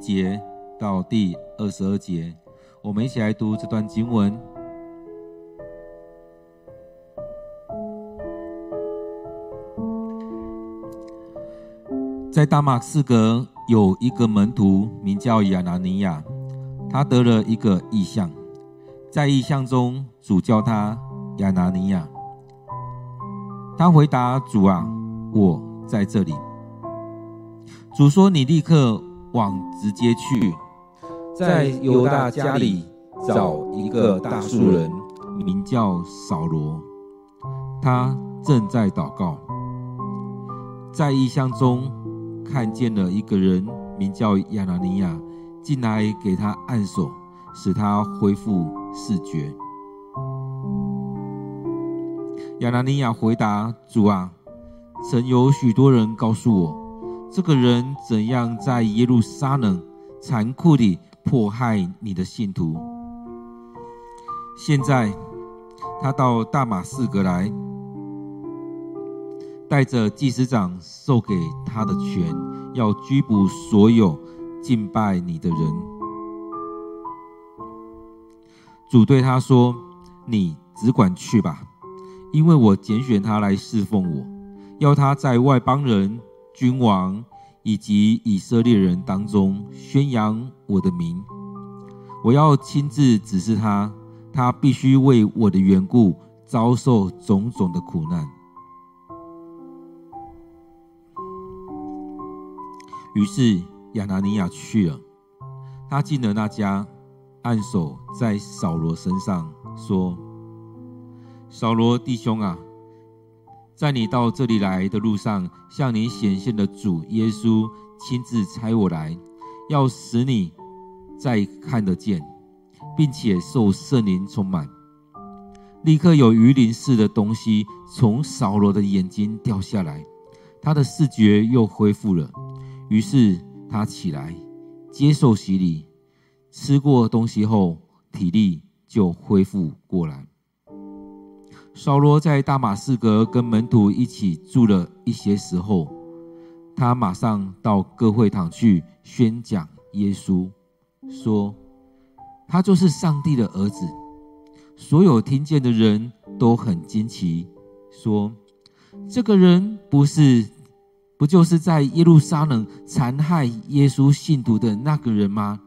节到第二十二节，我们一起来读这段经文。在大马士革有一个门徒，名叫亚拿尼亚，他得了一个异象，在异象中，主叫他亚拿尼亚。他回答主啊，我在这里。主说：“你立刻往直接去，在犹大家里找一个大数人，名叫扫罗，他正在祷告，在异象中。”看见了一个人，名叫亚拿尼亚，进来给他按手，使他恢复视觉。亚拿尼亚回答主啊，曾有许多人告诉我，这个人怎样在耶路撒冷残酷地迫害你的信徒。现在他到大马士革来。带着祭司长授给他的权，要拘捕所有敬拜你的人。主对他说：“你只管去吧，因为我拣选他来侍奉我，要他在外邦人、君王以及以色列人当中宣扬我的名。我要亲自指示他，他必须为我的缘故遭受种种的苦难。”于是亚拿尼亚去了，他进了那家，按手在扫罗身上，说：“扫罗弟兄啊，在你到这里来的路上，向你显现的主耶稣亲自差我来，要使你再看得见，并且受圣灵充满。”立刻有鱼鳞似的东西从扫罗的眼睛掉下来，他的视觉又恢复了。于是他起来，接受洗礼，吃过东西后，体力就恢复过来。扫罗在大马士革跟门徒一起住了一些时候，他马上到各会堂去宣讲耶稣，说他就是上帝的儿子。所有听见的人都很惊奇，说这个人不是。不就是在耶路撒冷残害耶稣信徒的那个人吗？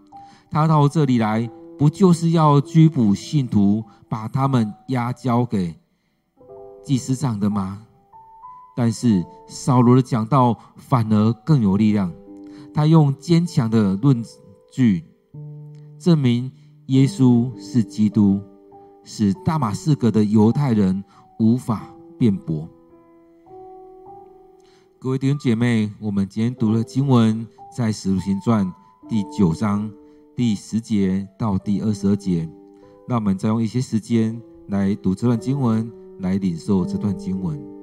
他到这里来，不就是要拘捕信徒，把他们押交给祭司长的吗？但是扫罗的讲道反而更有力量，他用坚强的论据证明耶稣是基督，使大马士革的犹太人无法辩驳。各位弟兄姐妹，我们今天读的经文在《使徒行传》第九章第十节到第二十二节。那我们再用一些时间来读这段经文，来领受这段经文。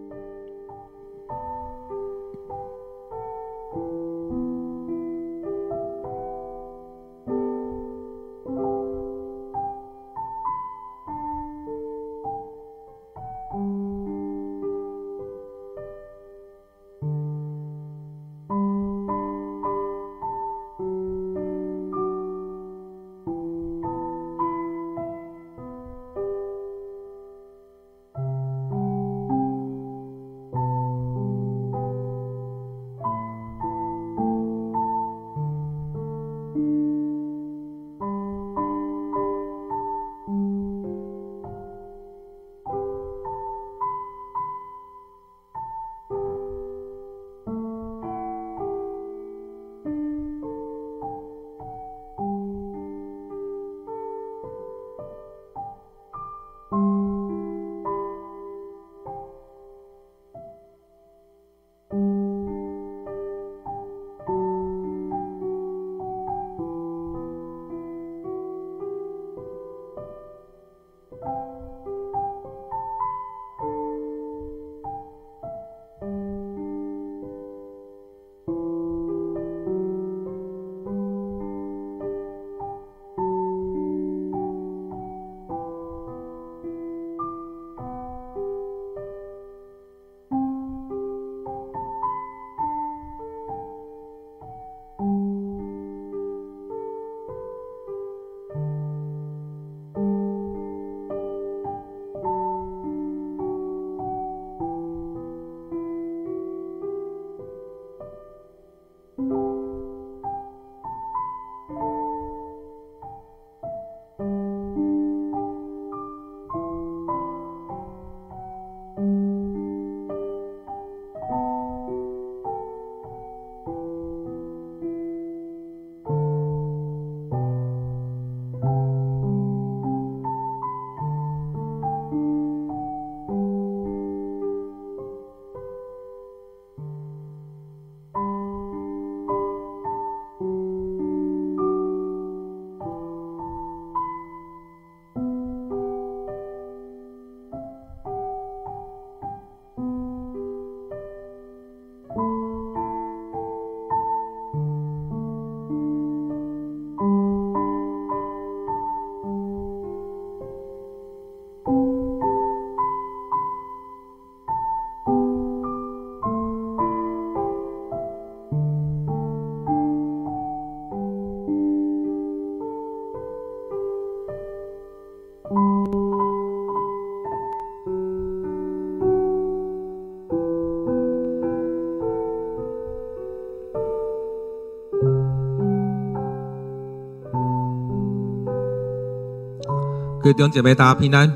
位弟兄姐妹，大家平安。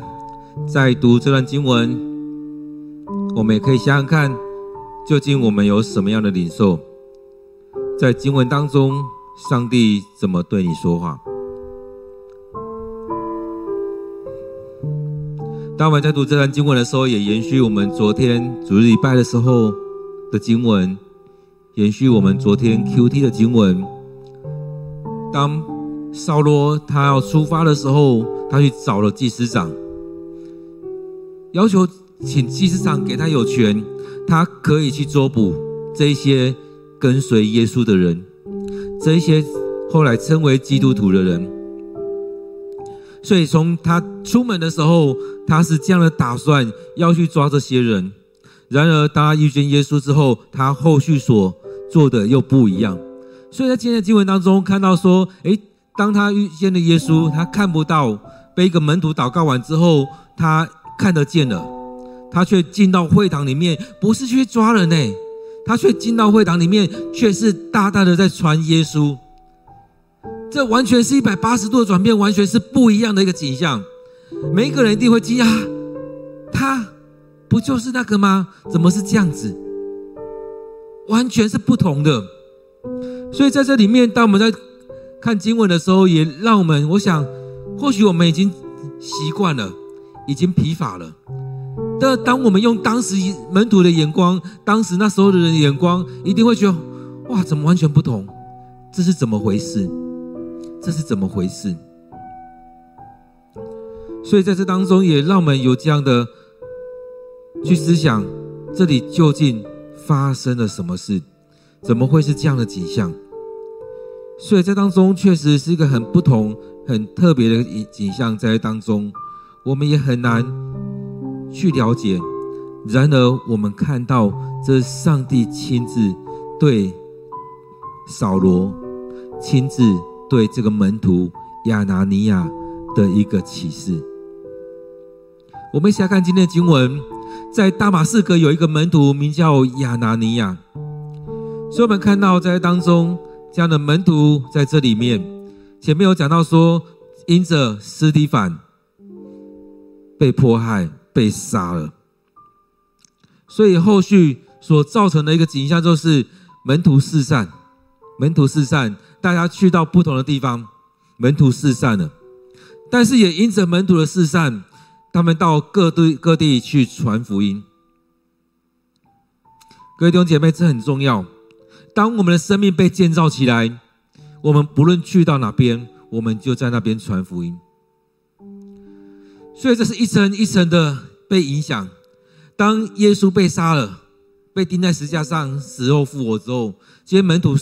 在读这段经文，我们也可以想想看，究竟我们有什么样的领受？在经文当中，上帝怎么对你说话？当我们在读这段经文的时候，也延续我们昨天主日礼拜的时候的经文，延续我们昨天 QT 的经文。当扫罗他要出发的时候，他去找了祭司长，要求请祭司长给他有权，他可以去捉捕这些跟随耶稣的人，这些后来称为基督徒的人。所以从他出门的时候，他是这样的打算要去抓这些人。然而，当他遇见耶稣之后，他后续所做的又不一样。所以在今天的经文当中看到说，诶。当他遇见了耶稣，他看不到，被一个门徒祷告完之后，他看得见了，他却进到会堂里面，不是去抓人呢，他却进到会堂里面，却是大大的在传耶稣。这完全是一百八十度的转变，完全是不一样的一个景象。每一个人一定会惊讶，他不就是那个吗？怎么是这样子？完全是不同的。所以在这里面，当我们在看经文的时候，也让我们，我想，或许我们已经习惯了，已经疲乏了。但当我们用当时门徒的眼光，当时那时候的人的眼光，一定会觉得，哇，怎么完全不同？这是怎么回事？这是怎么回事？所以在这当中，也让我们有这样的去思想，这里究竟发生了什么事？怎么会是这样的景象？所以在当中确实是一个很不同、很特别的景景象，在当中我们也很难去了解。然而，我们看到这上帝亲自对扫罗、亲自对这个门徒亚拿尼亚的一个启示。我们一起来看今天的经文，在大马士革有一个门徒名叫亚拿尼亚，所以我们看到在当中。这样的门徒在这里面，前面有讲到说，因着斯蒂凡被迫害、被杀了，所以后续所造成的一个景象就是门徒四散，门徒四散，大家去到不同的地方，门徒四散了，但是也因着门徒的四散，他们到各地各地去传福音。各位弟兄姐妹，这很重要。当我们的生命被建造起来，我们不论去到哪边，我们就在那边传福音。所以这是一层一层的被影响。当耶稣被杀了，被钉在石架上，死后复活之后，这些门徒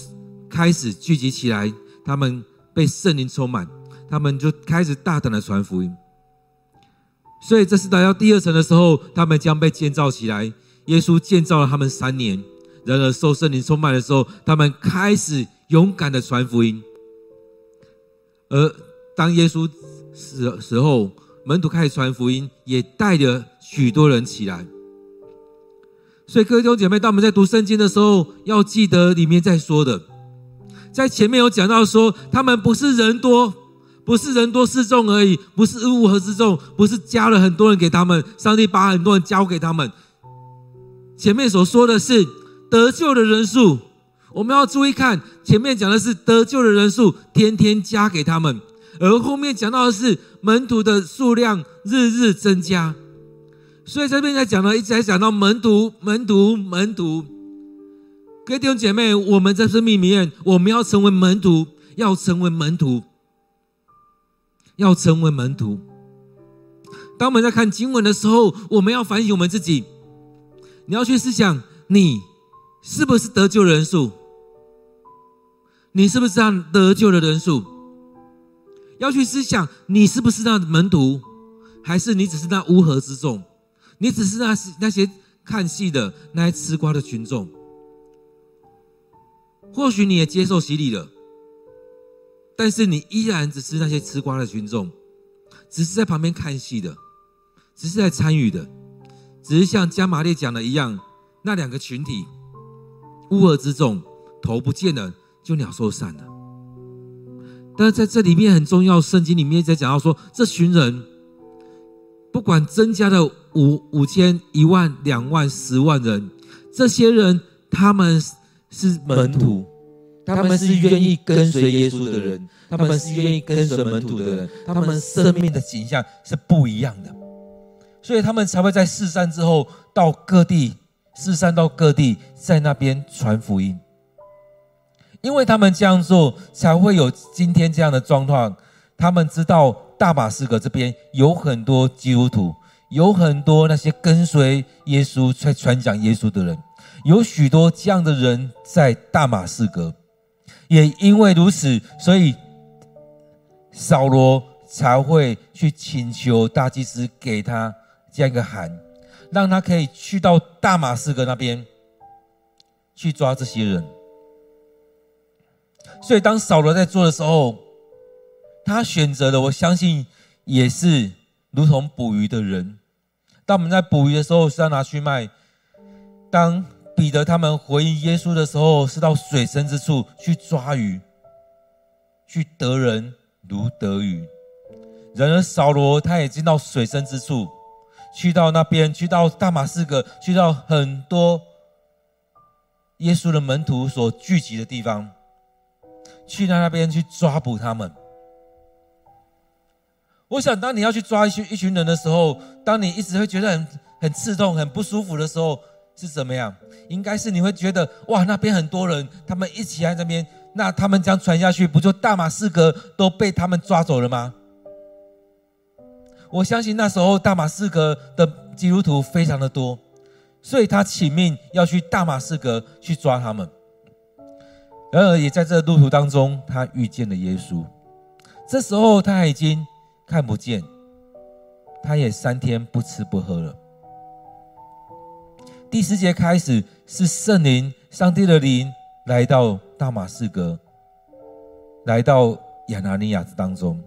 开始聚集起来，他们被圣灵充满，他们就开始大胆的传福音。所以这是来到第二层的时候，他们将被建造起来。耶稣建造了他们三年。然而，受圣灵充满的时候，他们开始勇敢的传福音。而当耶稣死的时候，门徒开始传福音，也带着许多人起来。所以，各位弟兄姐妹，当我们在读圣经的时候，要记得里面在说的，在前面有讲到说，他们不是人多，不是人多势众而已，不是乌合之众，不是加了很多人给他们，上帝把很多人交给他们。前面所说的是。得救的人数，我们要注意看，前面讲的是得救的人数，天天加给他们；而后面讲到的是门徒的数量日日增加。所以这边在讲呢，一直在讲到门徒、门徒、门徒。各位弟兄姐妹，我们在生命里面，我们要成为门徒，要成为门徒，要成为门徒。当我们在看经文的时候，我们要反省我们自己，你要去思想你。是不是得救人数？你是不是这样得救的人数？要去思想，你是不是那门徒，还是你只是那乌合之众？你只是那那些看戏的、那些吃瓜的群众？或许你也接受洗礼了，但是你依然只是那些吃瓜的群众，只是在旁边看戏的，只是在参与的，只是像加玛列讲的一样，那两个群体。乌合之众，头不见了就鸟兽散了。但是在这里面很重要，圣经里面在讲到说，这群人不管增加了五五千、一万、两万、十万人，这些人他们是门徒，他们是愿意跟随耶稣的人，他们是愿意跟随门徒的人，他们生命的景象是不一样的，所以他们才会在四散之后到各地，四散到各地，在那边传福音。因为他们这样做，才会有今天这样的状况。他们知道大马士革这边有很多基督徒，有很多那些跟随耶稣、在传讲耶稣的人，有许多这样的人在大马士革。也因为如此，所以扫罗才会去请求大祭司给他这样一个函，让他可以去到大马士革那边去抓这些人。所以，当扫罗在做的时候，他选择的，我相信也是如同捕鱼的人。当我们在捕鱼的时候，是要拿去卖；当彼得他们回应耶稣的时候，是到水深之处去抓鱼，去得人如得鱼。然而，扫罗他也进到水深之处，去到那边，去到大马士革，去到很多耶稣的门徒所聚集的地方。去到那边去抓捕他们。我想，当你要去抓一群一群人的时候，当你一直会觉得很很刺痛、很不舒服的时候，是怎么样？应该是你会觉得，哇，那边很多人，他们一起在那边，那他们这样传下去，不就大马士革都被他们抓走了吗？我相信那时候大马士革的基督徒非常的多，所以他请命要去大马士革去抓他们。然而，也在这路途当中，他遇见了耶稣。这时候，他已经看不见，他也三天不吃不喝了。第十节开始是圣灵、上帝的灵来到大马士革，来到亚拿尼亚当中。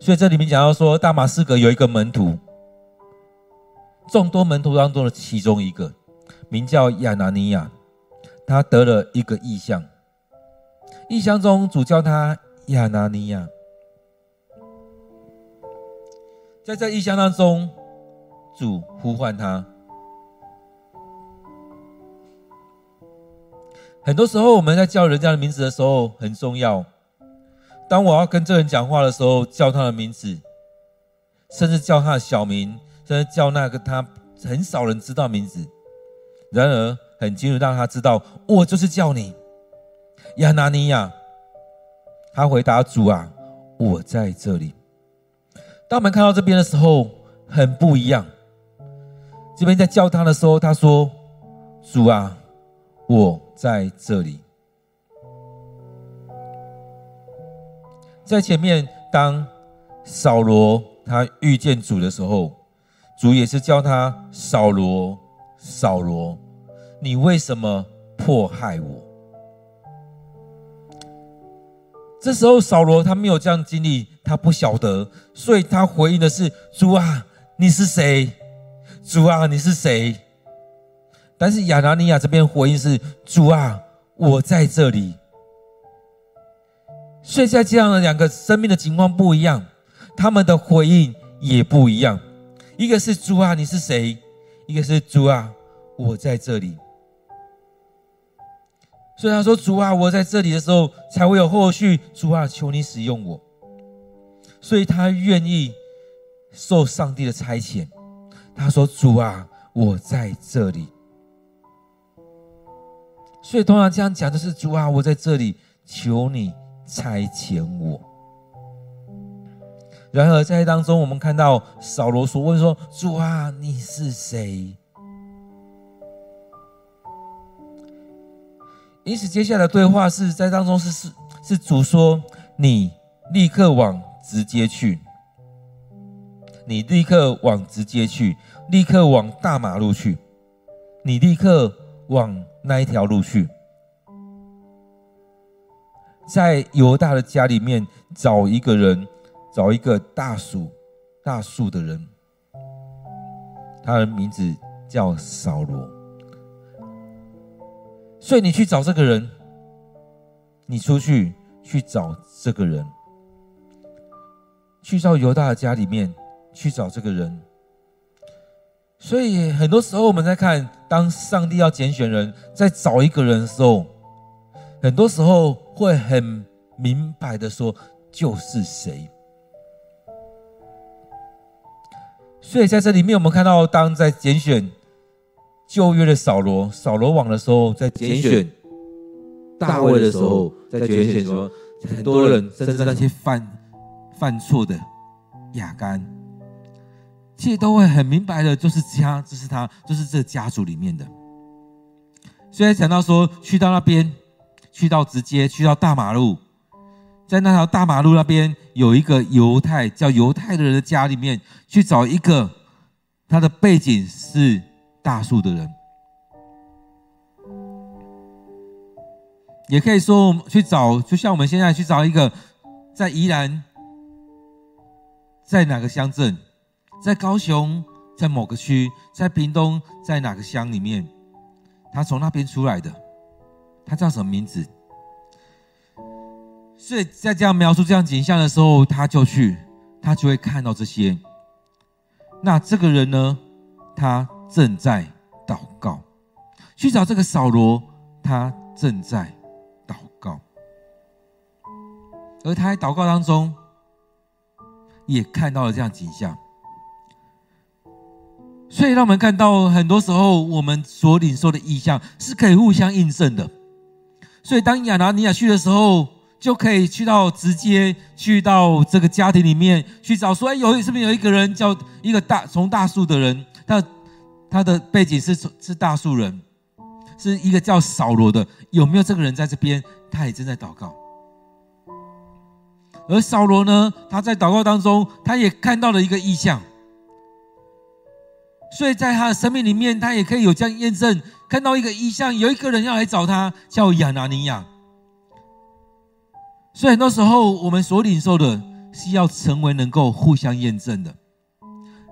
所以这里面讲到说，大马士革有一个门徒，众多门徒当中的其中一个，名叫亚拿尼亚。他得了一个异象，异象中主叫他亚拿尼亚，在这异象当中，主呼唤他。很多时候我们在叫人家的名字的时候很重要。当我要跟这人讲话的时候，叫他的名字，甚至叫他的小名，甚至叫那个他很少人知道名字。然而，很清楚让他知道，我就是叫你亚拿尼亚。他回答主啊，我在这里。当我们看到这边的时候，很不一样。这边在叫他的时候，他说：“主啊，我在这里。”在前面，当扫罗他遇见主的时候，主也是叫他扫罗，扫罗。你为什么迫害我？这时候扫罗他没有这样经历，他不晓得，所以他回应的是：“主啊，你是谁？主啊，你是谁？”但是亚拿尼亚这边回应是：“主啊，我在这里。”所以在这样的两个生命的情况不一样，他们的回应也不一样。一个是：“主啊，你是谁？”一个是：“主啊，我在这里。”所以他说：“主啊，我在这里的时候，才会有后续。主啊，求你使用我。”所以他愿意受上帝的差遣。他说：“主啊，我在这里。”所以通常这样讲的是：“主啊，我在这里，求你差遣我。”然而在当中，我们看到扫罗所问说：“主啊，你是谁？”因此，接下来对话是在当中是是是主说：“你立刻往直接去，你立刻往直接去，立刻往大马路去，你立刻往那一条路去，在犹大的家里面找一个人，找一个大数大数的人，他的名字叫扫罗。”所以你去找这个人，你出去去找这个人，去到犹大的家里面去找这个人。所以很多时候我们在看，当上帝要拣选人，在找一个人的时候，很多时候会很明白的说，就是谁。所以在这里面，我们看到，当在拣选旧约的扫罗、扫罗王的时候，在拣选大卫的时候，在拣选说很多人，甚至那些犯犯错的亚干。其实都会很明白的，就是家，就是他，就是这家族里面的。所以讲到说，去到那边，去到直接去到大马路，在那条大马路那边有一个犹太叫犹太的人的家里面，去找一个他的背景是大树的人，也可以说我们去找，就像我们现在去找一个在宜兰，在哪个乡镇。在高雄，在某个区，在屏东，在哪个乡里面，他从那边出来的，他叫什么名字？所以在这样描述这样景象的时候，他就去，他就会看到这些。那这个人呢，他正在祷告，去找这个扫罗，他正在祷告，而他在祷告当中，也看到了这样景象。所以，让我们看到，很多时候我们所领受的异象是可以互相印证的。所以，当亚拿尼亚去的时候，就可以去到直接去到这个家庭里面去找，说：“哎，有是不是有一个人叫一个大从大树的人？他他的背景是是大树人，是一个叫扫罗的。有没有这个人在这边？他也正在祷告。而扫罗呢，他在祷告当中，他也看到了一个异象。”所以在他的生命里面，他也可以有这样验证，看到一个异象，有一个人要来找他，叫亚拿尼亚。所以很多时候，我们所领受的是要成为能够互相验证的。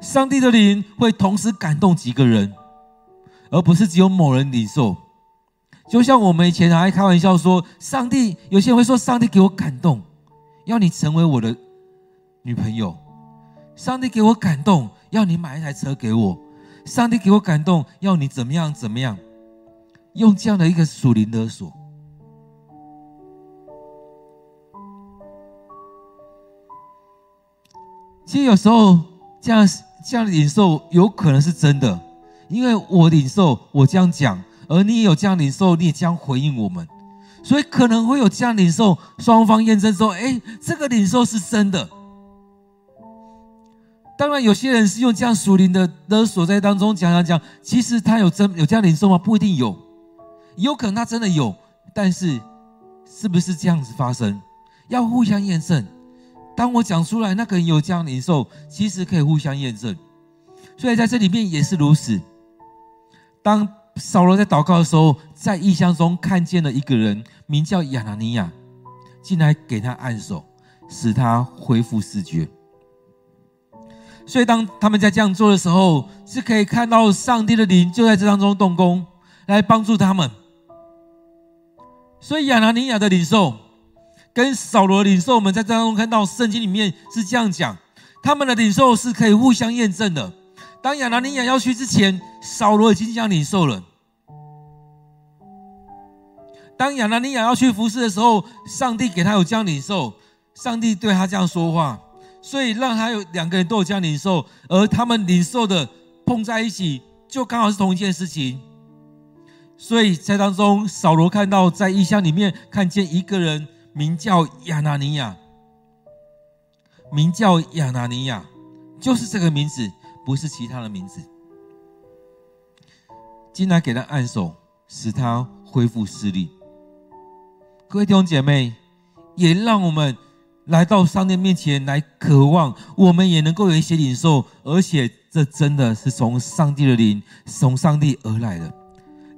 上帝的灵会同时感动几个人，而不是只有某人领受。就像我们以前还开玩笑说，上帝有些人会说，上帝给我感动，要你成为我的女朋友。上帝给我感动，要你买一台车给我。上帝给我感动，要你怎么样怎么样，用这样的一个属灵勒索。其实有时候这样这样的领受有可能是真的，因为我领受我这样讲，而你也有这样领受，你也将回应我们，所以可能会有这样领受，双方验证说，哎，这个领受是真的。当然，有些人是用这样属灵的勒索在当中讲讲讲，其实他有真有这样灵受吗？不一定有，有可能他真的有，但是是不是这样子发生？要互相验证。当我讲出来，那个人有这样灵受，其实可以互相验证。所以在这里面也是如此。当扫罗在祷告的时候，在异象中看见了一个人，名叫亚拿尼亚，进来给他按手，使他恢复视觉。所以，当他们在这样做的时候，是可以看到上帝的灵就在这当中动工，来帮助他们。所以，亚拿尼亚的领受跟扫罗领受，我们在这当中看到圣经里面是这样讲，他们的领受是可以互相验证的。当亚拿尼亚要去之前，扫罗已经这样领受了；当亚拿尼亚要去服侍的时候，上帝给他有这样领受，上帝对他这样说话。所以让他有两个人都有这样领受，而他们领受的碰在一起，就刚好是同一件事情。所以在当中，扫罗看到在异乡里面看见一个人，名叫亚拿尼亚，名叫亚拿尼亚，就是这个名字，不是其他的名字。进来给他按手，使他恢复视力。各位弟兄姐妹，也让我们。来到上帝面前来渴望，我们也能够有一些领受，而且这真的是从上帝的灵，从上帝而来的。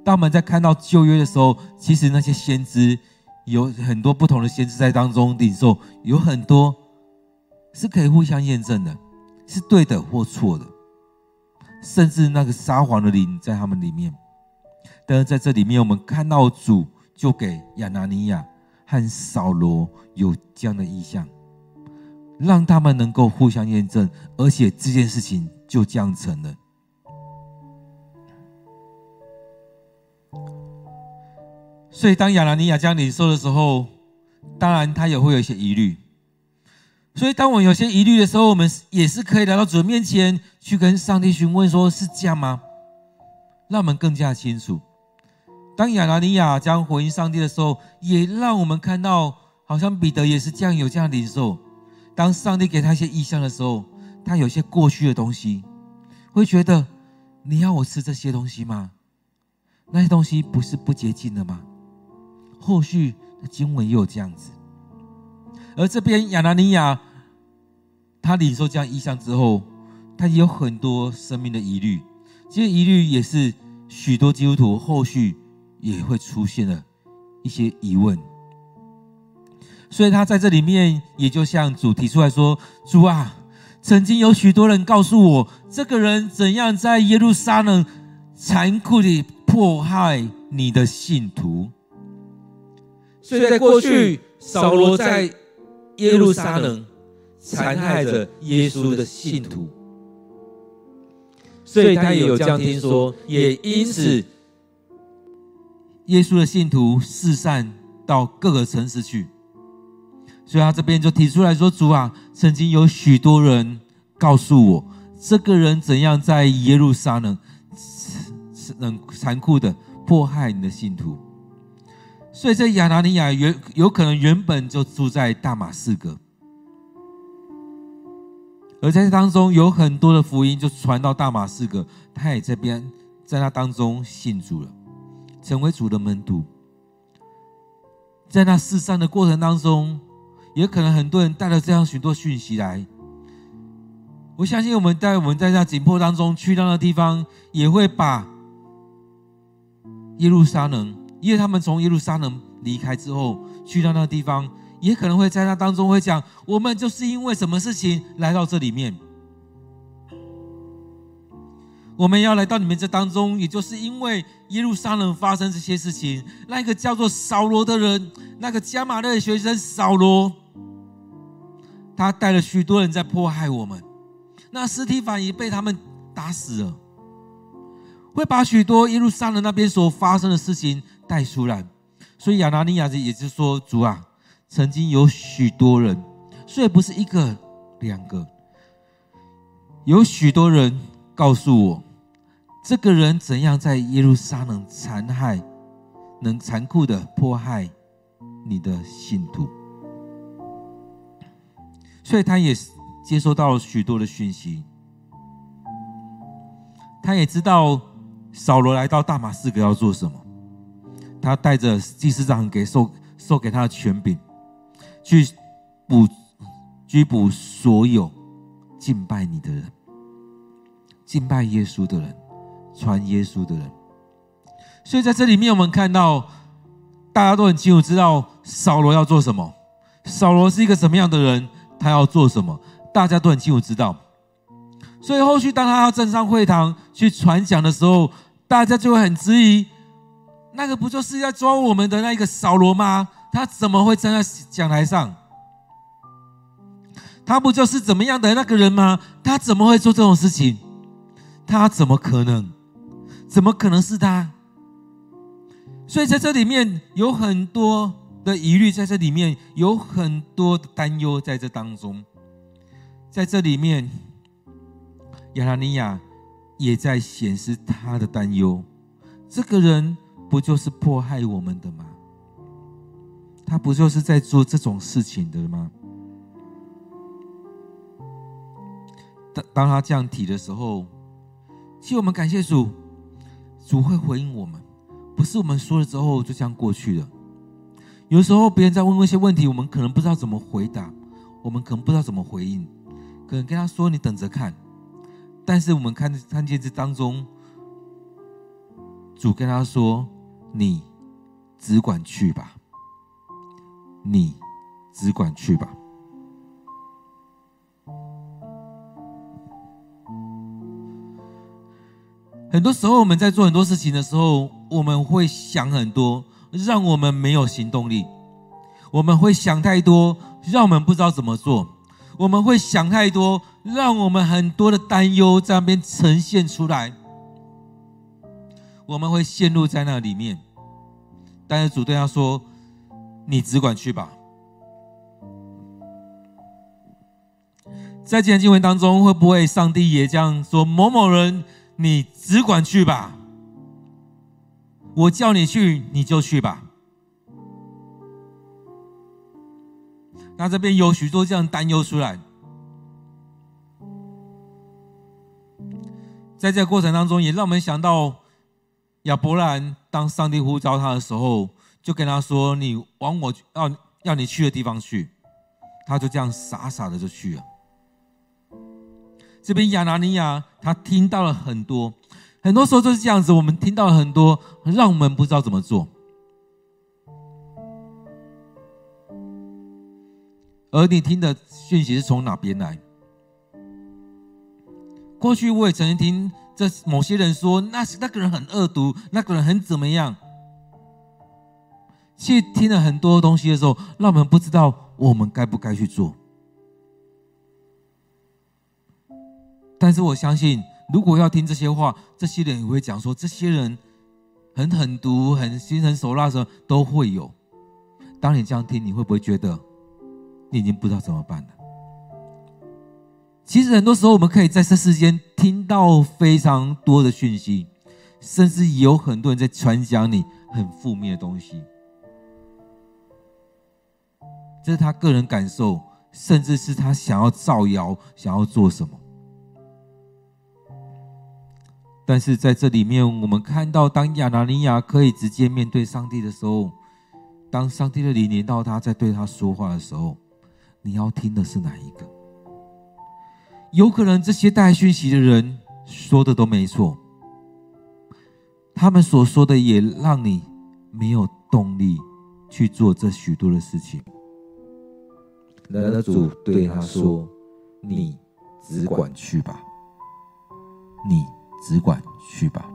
当我们在看到旧约的时候，其实那些先知有很多不同的先知在当中领受，有很多是可以互相验证的，是对的或错的，甚至那个撒谎的灵在他们里面。但是在这里面，我们看到主就给亚拿尼亚和扫罗有这样的意象，让他们能够互相验证，而且这件事情就这样成了。所以，当亚拿尼亚这样领受的时候，当然他也会有一些疑虑。所以，当我有些疑虑的时候，我们也是可以来到主的面前，去跟上帝询问，说是这样吗？让我们更加清楚。当亚拿尼亚将回应上帝的时候，也让我们看到，好像彼得也是这样有这样的领受。当上帝给他一些异象的时候，他有些过去的东西，会觉得你要我吃这些东西吗？那些东西不是不洁净的吗？后续的经文也有这样子。而这边亚拿尼亚，他领受这样异象之后，他也有很多生命的疑虑。这些疑虑也是许多基督徒后续也会出现了一些疑问。所以他在这里面也就向主提出来说：“主啊，曾经有许多人告诉我，这个人怎样在耶路撒冷残酷地迫害你的信徒。所以在过去，扫罗在。”耶路撒冷残害着耶稣的信徒，所以他也有这样听说，也因此，耶稣的信徒四散到各个城市去，所以他这边就提出来说：“主啊，曾经有许多人告诉我，这个人怎样在耶路撒冷冷残酷的迫害你的信徒。”所以，这亚拿尼亚原有可能原本就住在大马士革，而在这当中有很多的福音就传到大马士革，他也这边在那当中信主了，成为主的门徒。在那四散的过程当中，也可能很多人带了这样许多讯息来。我相信我们在我们在那紧迫当中去到那地方，也会把耶路撒冷。因为他们从耶路撒冷离开之后，去到那地方，也可能会在那当中会讲：我们就是因为什么事情来到这里面？我们要来到你们这当中，也就是因为耶路撒冷发生这些事情。那个叫做扫罗的人，那个加马勒的学生扫罗，他带了许多人在迫害我们。那司提反也被他们打死了，会把许多耶路撒冷那边所发生的事情。带出来，所以亚拿尼亚也是说，主啊，曾经有许多人，所以不是一个两个，有许多人告诉我，这个人怎样在耶路撒冷残害，能残酷的迫害你的信徒，所以他也接收到了许多的讯息，他也知道扫罗来到大马士革要做什么。他带着祭司长给授授给他的权柄，去捕拘捕所有敬拜你的人，敬拜耶稣的人，传耶稣的人。所以在这里面，我们看到大家都很清楚知道扫罗要做什么，扫罗是一个什么样的人，他要做什么，大家都很清楚知道。所以后续当他要站上会堂去传讲的时候，大家就会很质疑。那个不就是要抓我们的那一个扫罗吗？他怎么会站在讲台上？他不就是怎么样的那个人吗？他怎么会做这种事情？他怎么可能？怎么可能是他？所以在这里面有很多的疑虑，在这里面有很多的担忧，在这当中，在这里面，亚拿尼亚也在显示他的担忧。这个人。不就是迫害我们的吗？他不就是在做这种事情的吗？当当他这样提的时候，其实我们感谢主，主会回应我们，不是我们说了之后就这样过去的。有时候别人在问一些问题，我们可能不知道怎么回答，我们可能不知道怎么回应，可能跟他说：“你等着看。”但是我们看看见这当中，主跟他说。你只管去吧，你只管去吧。很多时候，我们在做很多事情的时候，我们会想很多，让我们没有行动力；我们会想太多，让我们不知道怎么做；我们会想太多，让我们很多的担忧在那边呈现出来，我们会陷入在那里面。但是主对他说：“你只管去吧。”在今天经文当中，会不会上帝也这样说：“某某人，你只管去吧，我叫你去，你就去吧。”那这边有许多这样担忧出来，在这过程当中，也让我们想到亚伯兰，当上帝呼召他的时候，就跟他说：“你往我要要你去的地方去。”他就这样傻傻的就去了。这边亚拿尼亚他听到了很多，很多时候就是这样子，我们听到了很多，让我们不知道怎么做。而你听的讯息是从哪边来？过去我也曾经听这某些人说，那是那个人很恶毒，那个人很怎么样。去听了很多东西的时候，让我们不知道我们该不该去做。但是我相信，如果要听这些话，这些人也会讲说，这些人很狠毒、很心狠手辣的时候都会有。当你这样听，你会不会觉得？你已经不知道怎么办了。其实很多时候，我们可以在这世间听到非常多的讯息，甚至有很多人在传讲你很负面的东西。这是他个人感受，甚至是他想要造谣，想要做什么。但是在这里面，我们看到，当亚拿尼亚可以直接面对上帝的时候，当上帝的灵临到他，在对他说话的时候。你要听的是哪一个？有可能这些带讯息的人说的都没错，他们所说的也让你没有动力去做这许多的事情。然而主对他说：“你只管去吧，你只管去吧。”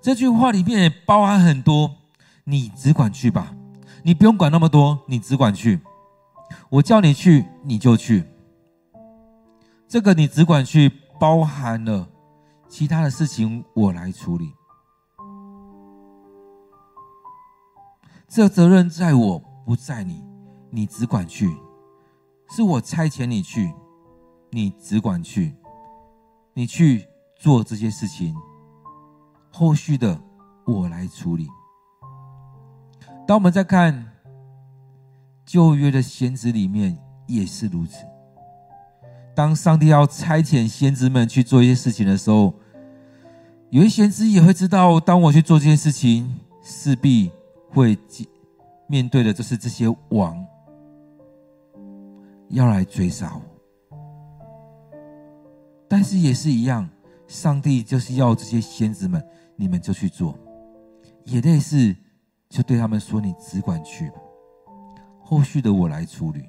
这句话里面也包含很多，你只管去吧，你不用管那么多，你只管去。我叫你去，你就去。这个你只管去，包含了其他的事情，我来处理。这责任在我，不在你。你只管去，是我差遣你去，你只管去。你去做这些事情，后续的我来处理。当我们再看。旧约的先知里面也是如此。当上帝要差遣先知们去做一些事情的时候，有一些先知也会知道，当我去做这件事情，势必会面对的就是这些王要来追杀我。但是也是一样，上帝就是要这些仙子们，你们就去做，也类似，就对他们说：“你只管去吧。”后续的我来处理。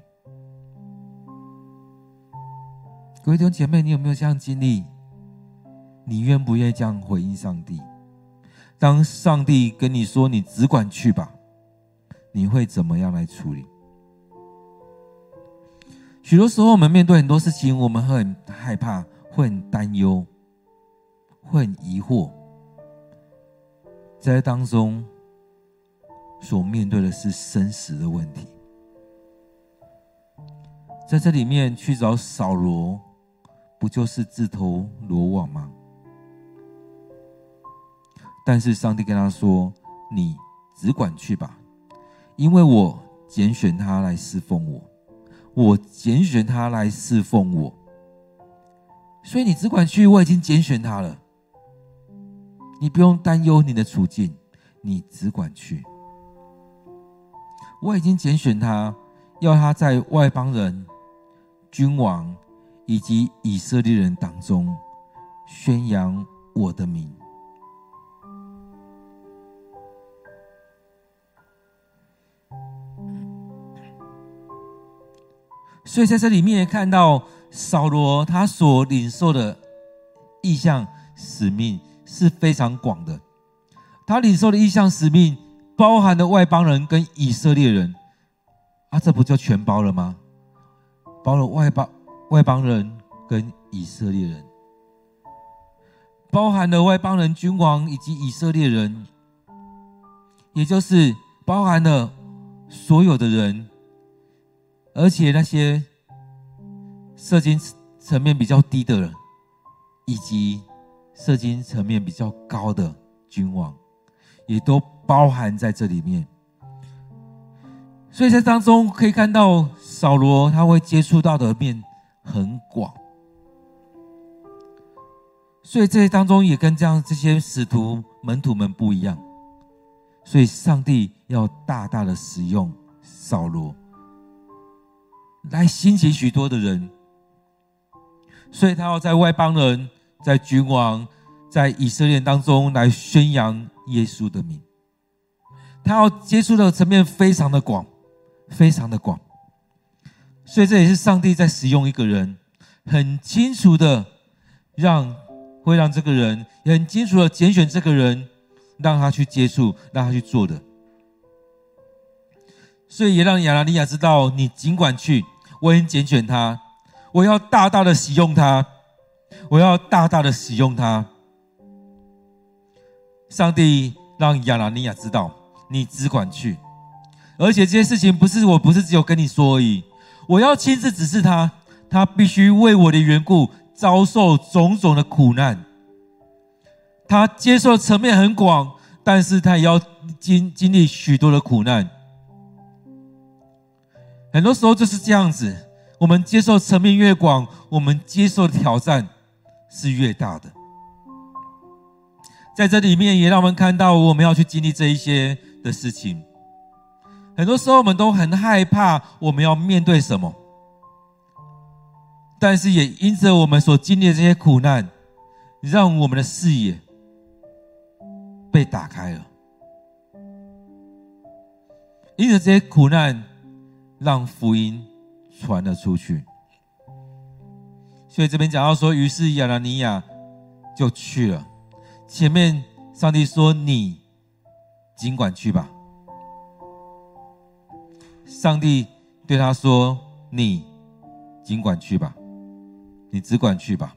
各位弟兄姐妹，你有没有这样经历？你愿不愿意这样回应上帝？当上帝跟你说“你只管去吧”，你会怎么样来处理？许多时候，我们面对很多事情，我们很害怕，会很担忧，会很疑惑，在当中所面对的是生死的问题。在这里面去找扫罗，不就是自投罗网吗？但是上帝跟他说：“你只管去吧，因为我拣选他来侍奉我，我拣选他来侍奉我，所以你只管去，我已经拣选他了。你不用担忧你的处境，你只管去，我已经拣选他，要他在外邦人。”君王以及以色列人当中宣扬我的名，所以在这里面看到扫罗他所领受的意向使命是非常广的，他领受的异象使命包含了外邦人跟以色列人，啊，这不就全包了吗？包了外邦外邦人跟以色列人，包含了外邦人君王以及以色列人，也就是包含了所有的人，而且那些社经层面比较低的人，以及社经层面比较高的君王，也都包含在这里面。所以在当中可以看到，扫罗他会接触到的面很广。所以这当中也跟这样这些使徒门徒们不一样。所以上帝要大大的使用扫罗，来兴起许多的人。所以他要在外邦人、在君王、在以色列当中来宣扬耶稣的名。他要接触的层面非常的广。非常的广，所以这也是上帝在使用一个人，很清楚的让会让这个人很清楚的拣选这个人，让他去接触，让他去做的。所以也让亚拿尼亚知道，你尽管去，我已经拣选他，我要大大的使用他，我要大大的使用他。上帝让亚拿尼亚知道，你只管去。而且这些事情不是，我不是只有跟你说而已，我要亲自指示他，他必须为我的缘故遭受种种的苦难。他接受层面很广，但是他也要经经历许多的苦难。很多时候就是这样子，我们接受层面越广，我们接受的挑战是越大的。在这里面也让我们看到，我们要去经历这一些的事情。很多时候，我们都很害怕我们要面对什么，但是也因着我们所经历的这些苦难，让我们的视野被打开了。因着这些苦难，让福音传了出去。所以这边讲到说，于是亚拿尼亚就去了。前面上帝说：“你尽管去吧。”上帝对他说：“你尽管去吧，你只管去吧。”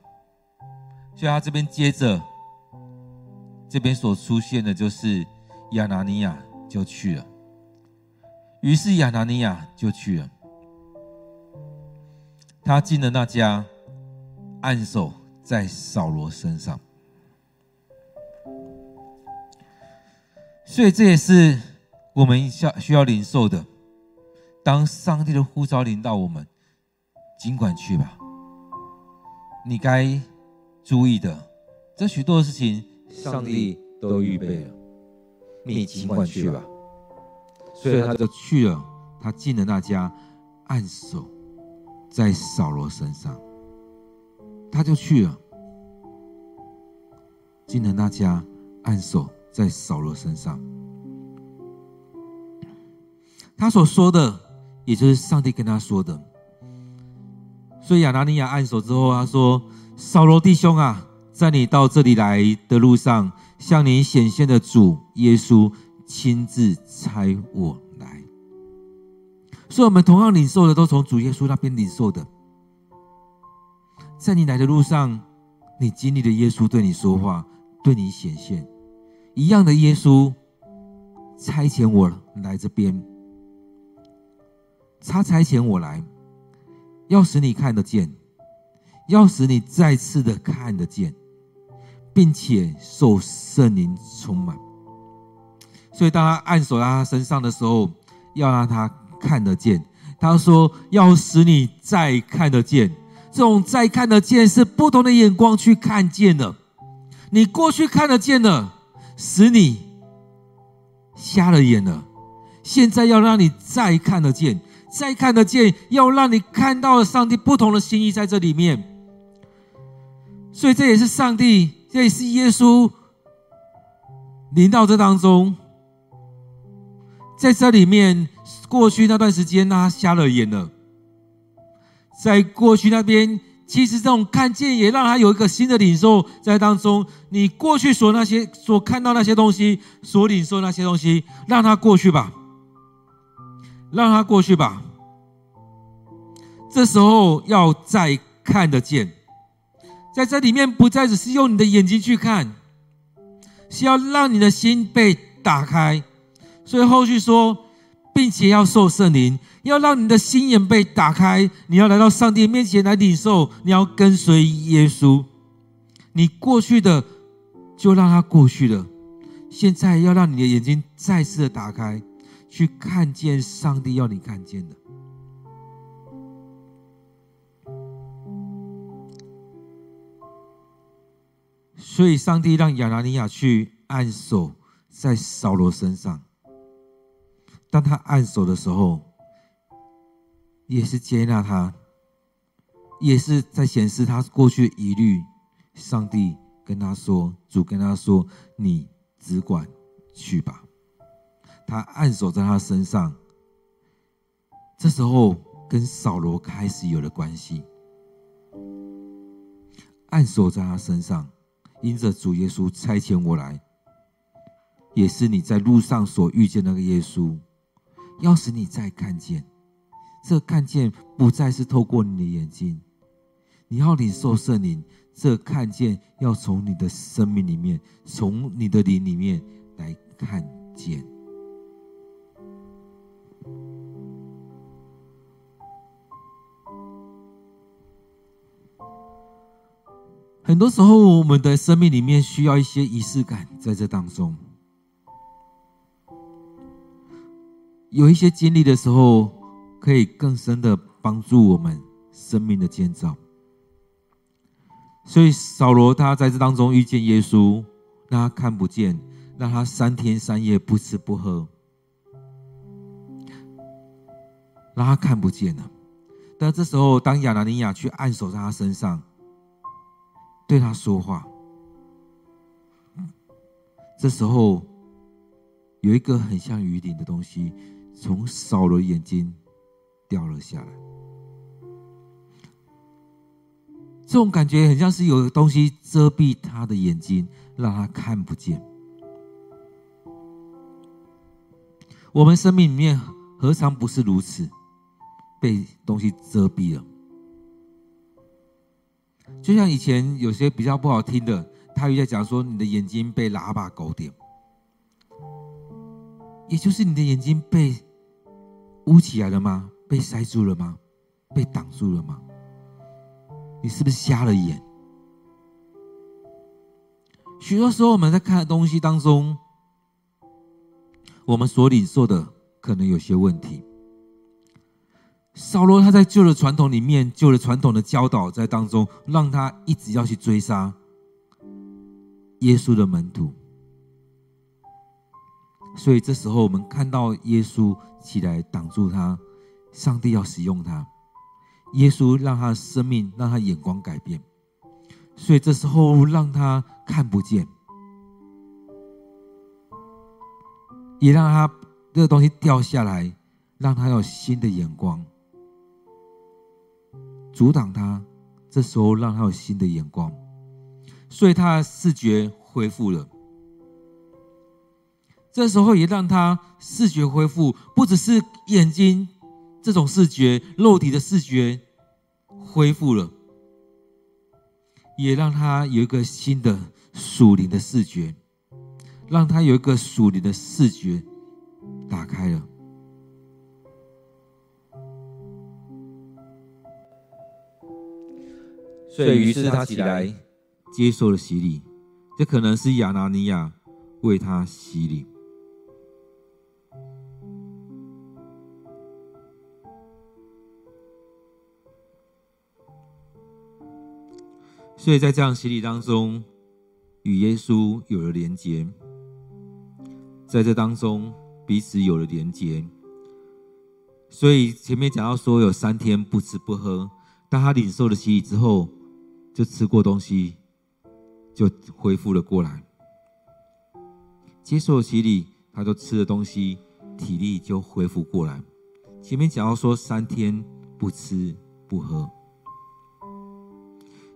所以，他这边接着这边所出现的就是亚拿尼亚就去了。于是，亚拿尼亚就去了。他进了那家，按手在扫罗身上。所以，这也是我们需要需要领受的。当上帝的呼召临到我们，尽管去吧。你该注意的，这许多事情，上帝都预备了。你尽管去吧。所以他就去了，他进了那家，按手在扫罗身上。他就去了，进了那家，按手在扫罗身上。他所说的。也就是上帝跟他说的，所以亚拿尼亚按手之后，他说：“扫罗弟兄啊，在你到这里来的路上，向你显现的主耶稣亲自差我来。”所以，我们同样领受的，都从主耶稣那边领受的。在你来的路上，你经历的耶稣对你说话，对你显现一样的耶稣差遣我来这边。他差遣我来，要使你看得见，要使你再次的看得见，并且受圣灵充满。所以，当他按手在他身上的时候，要让他看得见。他说：“要使你再看得见。”这种再看得见是不同的眼光去看见的。你过去看得见了，使你瞎了眼了，现在要让你再看得见。再看得见，要让你看到上帝不同的心意在这里面。所以这也是上帝，这也是耶稣临到这当中，在这里面，过去那段时间他瞎了眼了，在过去那边，其实这种看见也让他有一个新的领受在当中。你过去所那些所看到那些东西，所领受那些东西，让他过去吧。让他过去吧。这时候要再看得见，在这里面不再只是用你的眼睛去看，是要让你的心被打开。所以后续说，并且要受圣灵，要让你的心眼被打开，你要来到上帝面前来领受，你要跟随耶稣。你过去的就让它过去了，现在要让你的眼睛再次的打开，去看见上帝要你看见的。所以，上帝让亚拿尼亚去按手在扫罗身上。当他按手的时候，也是接纳他，也是在显示他过去的疑虑。上帝跟他说：“主跟他说，你只管去吧。”他按手在他身上，这时候跟扫罗开始有了关系。按手在他身上，因着主耶稣差遣我来，也是你在路上所遇见那个耶稣。要使你再看见，这看见不再是透过你的眼睛，你要领受圣灵，这看见要从你的生命里面，从你的灵里面来看见。很多时候，我们的生命里面需要一些仪式感，在这当中。有一些经历的时候，可以更深的帮助我们生命的建造。所以扫罗他在这当中遇见耶稣，让他看不见，让他三天三夜不吃不喝，让他看不见了。但这时候，当亚拿尼亚去按手在他身上，对他说话，这时候有一个很像鱼鳞的东西。从扫罗眼睛掉了下来，这种感觉很像是有东西遮蔽他的眼睛，让他看不见。我们生命里面何尝不是如此，被东西遮蔽了？就像以前有些比较不好听的，他又在讲说，你的眼睛被喇叭勾点。也就是你的眼睛被捂起来了吗？被塞住了吗？被挡住了吗？你是不是瞎了眼？许多时候我们在看的东西当中，我们所领受的可能有些问题。扫罗他在旧的传统里面，旧的传统的教导在当中，让他一直要去追杀耶稣的门徒。所以这时候，我们看到耶稣起来挡住他，上帝要使用他，耶稣让他的生命，让他眼光改变。所以这时候让他看不见，也让他这个东西掉下来，让他有新的眼光，阻挡他。这时候让他有新的眼光，所以他的视觉恢复了。这时候也让他视觉恢复，不只是眼睛这种视觉，肉体的视觉恢复了，也让他有一个新的属灵的视觉，让他有一个属灵的视觉打开了。所以，于是他起来接受了洗礼，这可能是亚拿尼亚为他洗礼。所以在这样洗礼当中，与耶稣有了连结，在这当中彼此有了连结。所以前面讲到说有三天不吃不喝，当他领受了洗礼之后，就吃过东西，就恢复了过来。接受了洗礼，他就吃了东西，体力就恢复过来。前面讲到说三天不吃不喝。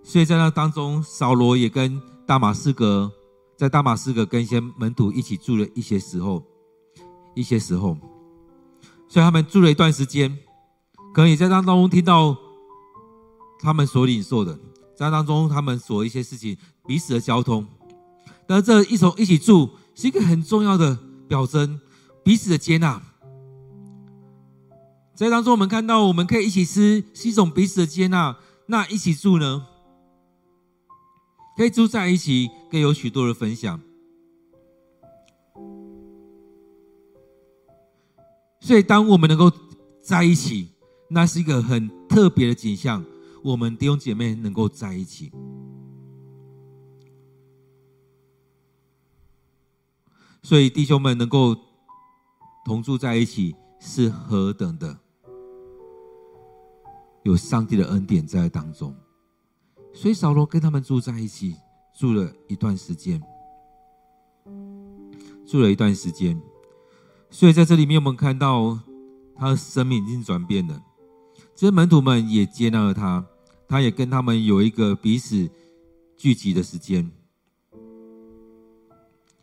所以在那当中，扫罗也跟大马士革，在大马士革跟一些门徒一起住了一些时候，一些时候，所以他们住了一段时间，可能也在当中听到他们所领受的，在当中他们所一些事情，彼此的交通。但这一从一起住是一个很重要的表征，彼此的接纳。在当中，我们看到我们可以一起吃，是一种彼此的接纳。那一起住呢？可以住在一起，可以有许多的分享。所以，当我们能够在一起，那是一个很特别的景象。我们弟兄姐妹能够在一起，所以弟兄们能够同住在一起，是何等的。有上帝的恩典在当中，所以扫罗跟他们住在一起，住了一段时间，住了一段时间。所以在这里面，我们看到他的生命已经转变了。这些门徒们也接纳了他，他也跟他们有一个彼此聚集的时间。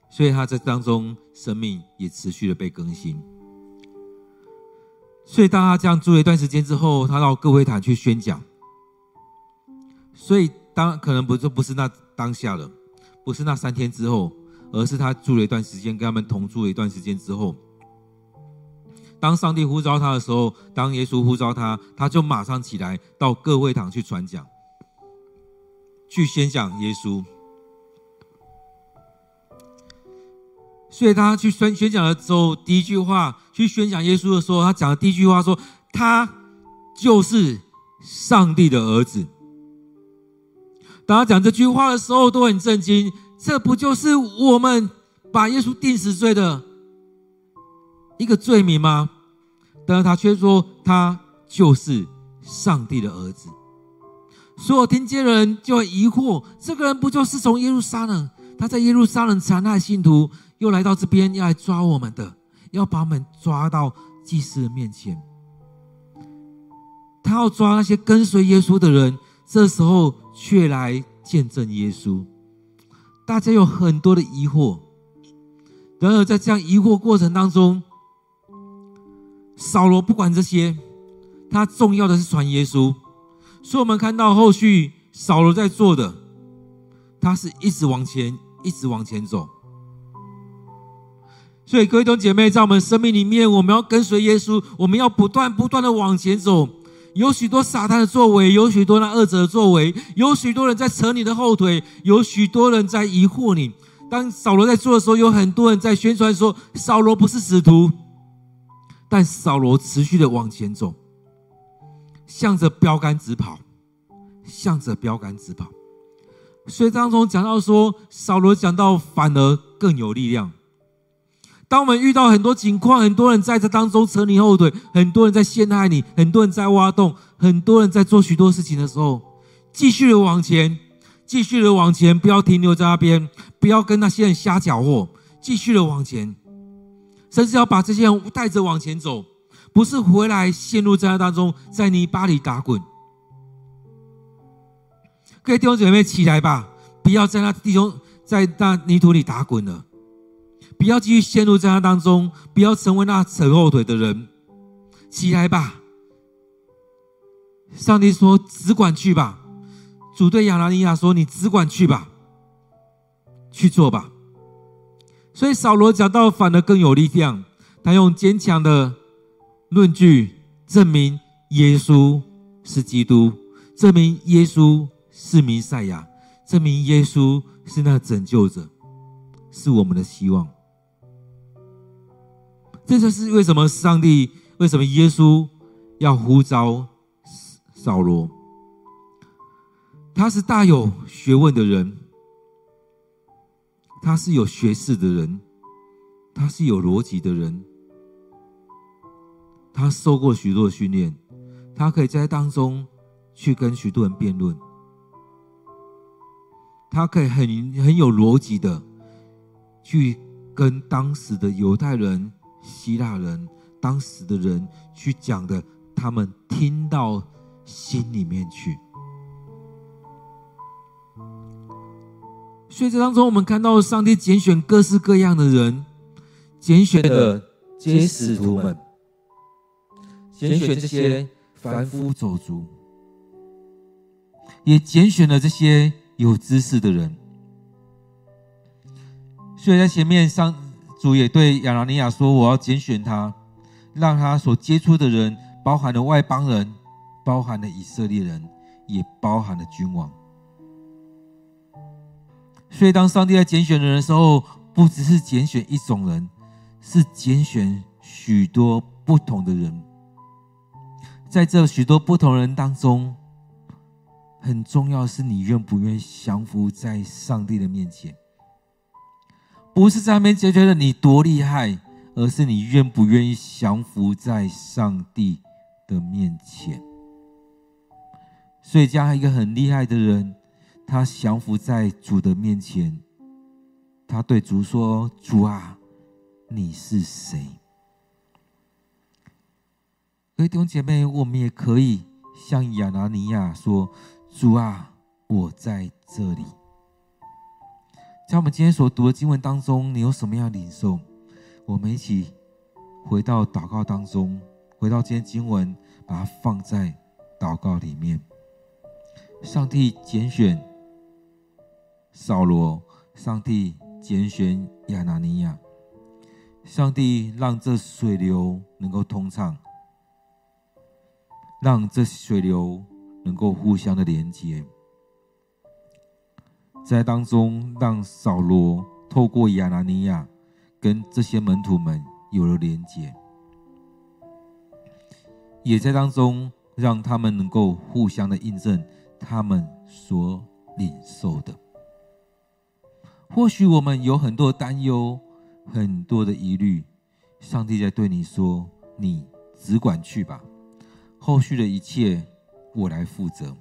所以他在当中，生命也持续的被更新。所以，当他这样住了一段时间之后，他到各会堂去宣讲。所以，当可能不就不是那当下了，不是那三天之后，而是他住了一段时间，跟他们同住了一段时间之后，当上帝呼召他的时候，当耶稣呼召他，他就马上起来到各会堂去传讲，去宣讲耶稣。所以他去宣宣讲的时候，第一句话去宣讲耶稣的时候，他讲的第一句话说：“他就是上帝的儿子。”大家讲这句话的时候，都很震惊。这不就是我们把耶稣钉死罪的一个罪名吗？但是他却说他就是上帝的儿子。所有听见人就会疑惑：这个人不就是从耶路撒冷？他在耶路撒冷残害信徒？又来到这边要来抓我们的，要把我们抓到祭司的面前。他要抓那些跟随耶稣的人，这时候却来见证耶稣。大家有很多的疑惑，然而在这样疑惑过程当中，扫罗不管这些，他重要的是传耶稣。所以我们看到后续扫罗在做的，他是一直往前，一直往前走。所以，各位弟兄姐妹，在我们生命里面，我们要跟随耶稣，我们要不断不断的往前走。有许多撒旦的作为，有许多那恶者的作为，有许多人在扯你的后腿，有许多人在疑惑你。当扫罗在做的时候，有很多人在宣传说扫罗不是使徒，但扫罗持续的往前走，向着标杆直跑，向着标杆直跑。所以当中讲到说，扫罗讲到反而更有力量。当我们遇到很多情况，很多人在这当中扯你后腿，很多人在陷害你，很多人在挖洞，很多人在做许多事情的时候，继续的往前，继续的往前，不要停留在那边，不要跟那些人瞎搅和，继续的往前，甚至要把这些人带着往前走，不是回来陷入在那当中，在泥巴里打滚。各位弟兄姐妹起来吧，不要在那弟兄在那泥土里打滚了。不要继续陷入在那当中，不要成为那扯后腿的人。起来吧！上帝说：“只管去吧。”主对亚拿尼亚说：“你只管去吧，去做吧。”所以扫罗讲道反而更有力量，他用坚强的论据证明耶稣是基督，证明耶稣是弥赛亚，证明耶稣是那拯救者，是我们的希望。这就是为什么上帝，为什么耶稣要呼召扫罗？他是大有学问的人，他是有学识的人，他是有逻辑的人，他受过许多训练，他可以在当中去跟许多人辩论，他可以很很有逻辑的去跟当时的犹太人。希腊人当时的人去讲的，他们听到心里面去。所以这当中，我们看到上帝拣选各式各样的人，拣选的皆使徒们，拣选这些凡夫走卒，也拣选了这些有知识的人。所以在前面上，主也对亚拿尼亚说：“我要拣选他，让他所接触的人，包含了外邦人，包含了以色列人，也包含了君王。”所以，当上帝在拣选人的时候，不只是拣选一种人，是拣选许多不同的人。在这许多不同人当中，很重要是你愿不愿意降服在上帝的面前。不是在那边觉得你多厉害，而是你愿不愿意降服在上帝的面前。所以，这样一个很厉害的人，他降服在主的面前，他对主说：“主啊，你是谁？”各位弟兄姐妹，我们也可以向亚拿尼亚说：“主啊，我在这里。”在我们今天所读的经文当中，你有什么样的领受？我们一起回到祷告当中，回到今天经文，把它放在祷告里面。上帝拣选扫罗，上帝拣选亚拿尼亚，上帝让这水流能够通畅，让这水流能够互相的连接。在当中，让扫罗透过亚拿尼亚跟这些门徒们有了连结，也在当中让他们能够互相的印证他们所领受的。或许我们有很多担忧，很多的疑虑，上帝在对你说：“你只管去吧，后续的一切我来负责。”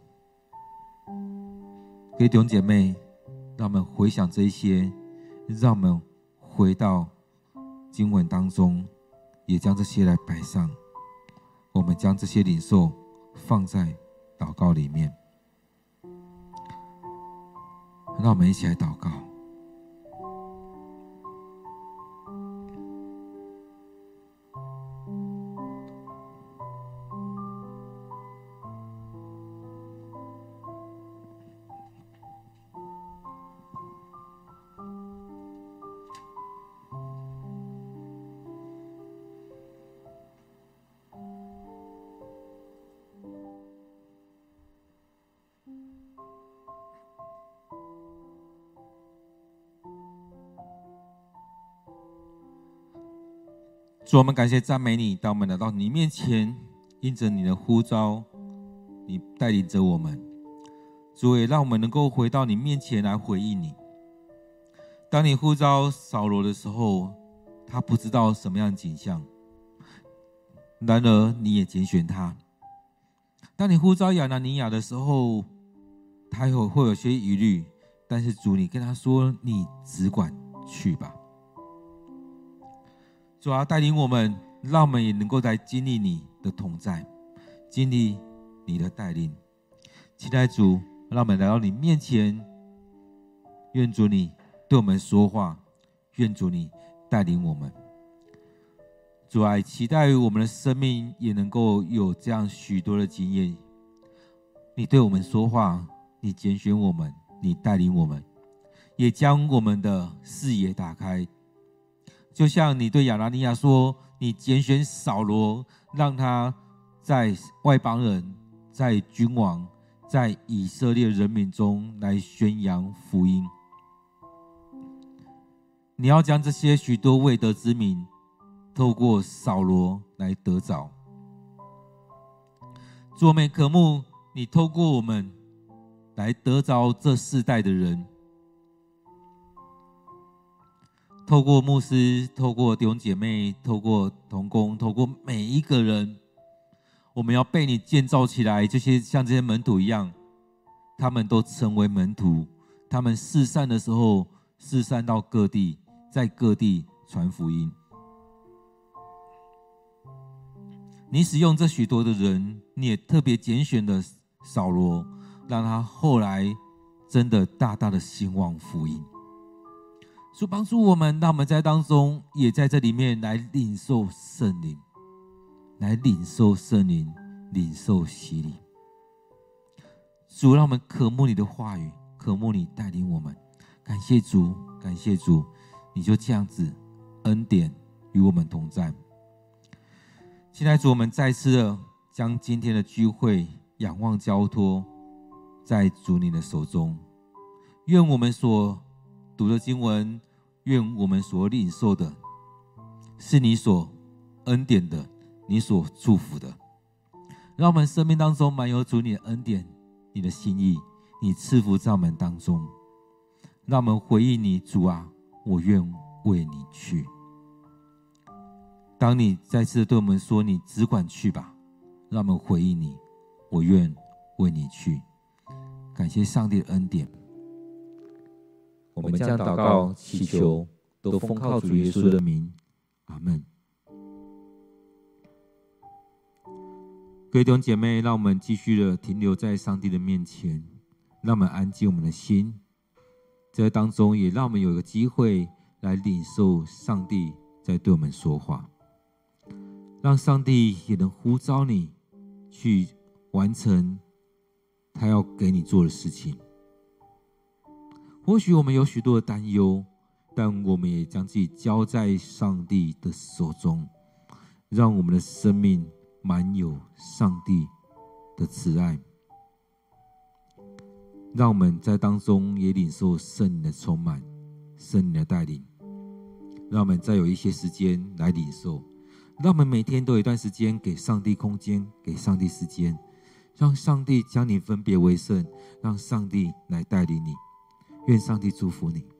各位弟兄姐妹。让我们回想这一些，让我们回到经文当中，也将这些来摆上。我们将这些领受放在祷告里面。让我们一起来祷告。主，我们感谢赞美你，当我们来到你面前，应着你的呼召，你带领着我们。主也让我们能够回到你面前来回应你。当你呼召扫罗的时候，他不知道什么样的景象，然而你也拣选他。当你呼召亚拿尼亚的时候，他有会有些疑虑，但是主，你跟他说：“你只管去吧。”主啊，带领我们，让我们也能够来经历你的同在，经历你的带领。期待主，让我们来到你面前，愿主你对我们说话，愿主你带领我们。主啊，期待我们的生命也能够有这样许多的经验。你对我们说话，你拣选我们，你带领我们，也将我们的视野打开。就像你对亚拿尼亚说：“你拣选扫罗，让他在外邦人、在君王、在以色列人民中来宣扬福音。你要将这些许多未得之民，透过扫罗来得着。做美可慕你透过我们来得着这世代的人。”透过牧师，透过弟兄姐妹，透过同工，透过每一个人，我们要被你建造起来，这些像这些门徒一样，他们都成为门徒。他们四散的时候，四散到各地，在各地传福音。你使用这许多的人，你也特别拣选的扫罗，让他后来真的大大的兴旺福音。主帮助我们，让我们在当中也在这里面来领受圣灵，来领受圣灵，领受洗礼。主，让我们渴慕你的话语，渴慕你带领我们。感谢主，感谢主，你就这样子恩典与我们同在。现在主，我们再次的将今天的聚会仰望交托在主你的手中。愿我们所读的经文，愿我们所领受的，是你所恩典的，你所祝福的。让我们生命当中满有主你的恩典，你的心意，你赐福在我们当中。让我们回应你，主啊，我愿为你去。当你再次对我们说：“你只管去吧。”让我们回应你，我愿为你去。感谢上帝的恩典。我们将祷告祈求，都奉靠主耶稣的名，阿门。各位弟兄姐妹，让我们继续的停留在上帝的面前，让我们安静我们的心，在当中也让我们有一个机会来领受上帝在对我们说话，让上帝也能呼召你去完成他要给你做的事情。或许我们有许多的担忧，但我们也将自己交在上帝的手中，让我们的生命满有上帝的慈爱。让我们在当中也领受圣灵的充满，圣灵的带领。让我们再有一些时间来领受，让我们每天都有一段时间给上帝空间，给上帝时间，让上帝将你分别为圣，让上帝来带领你。愿上帝祝福你。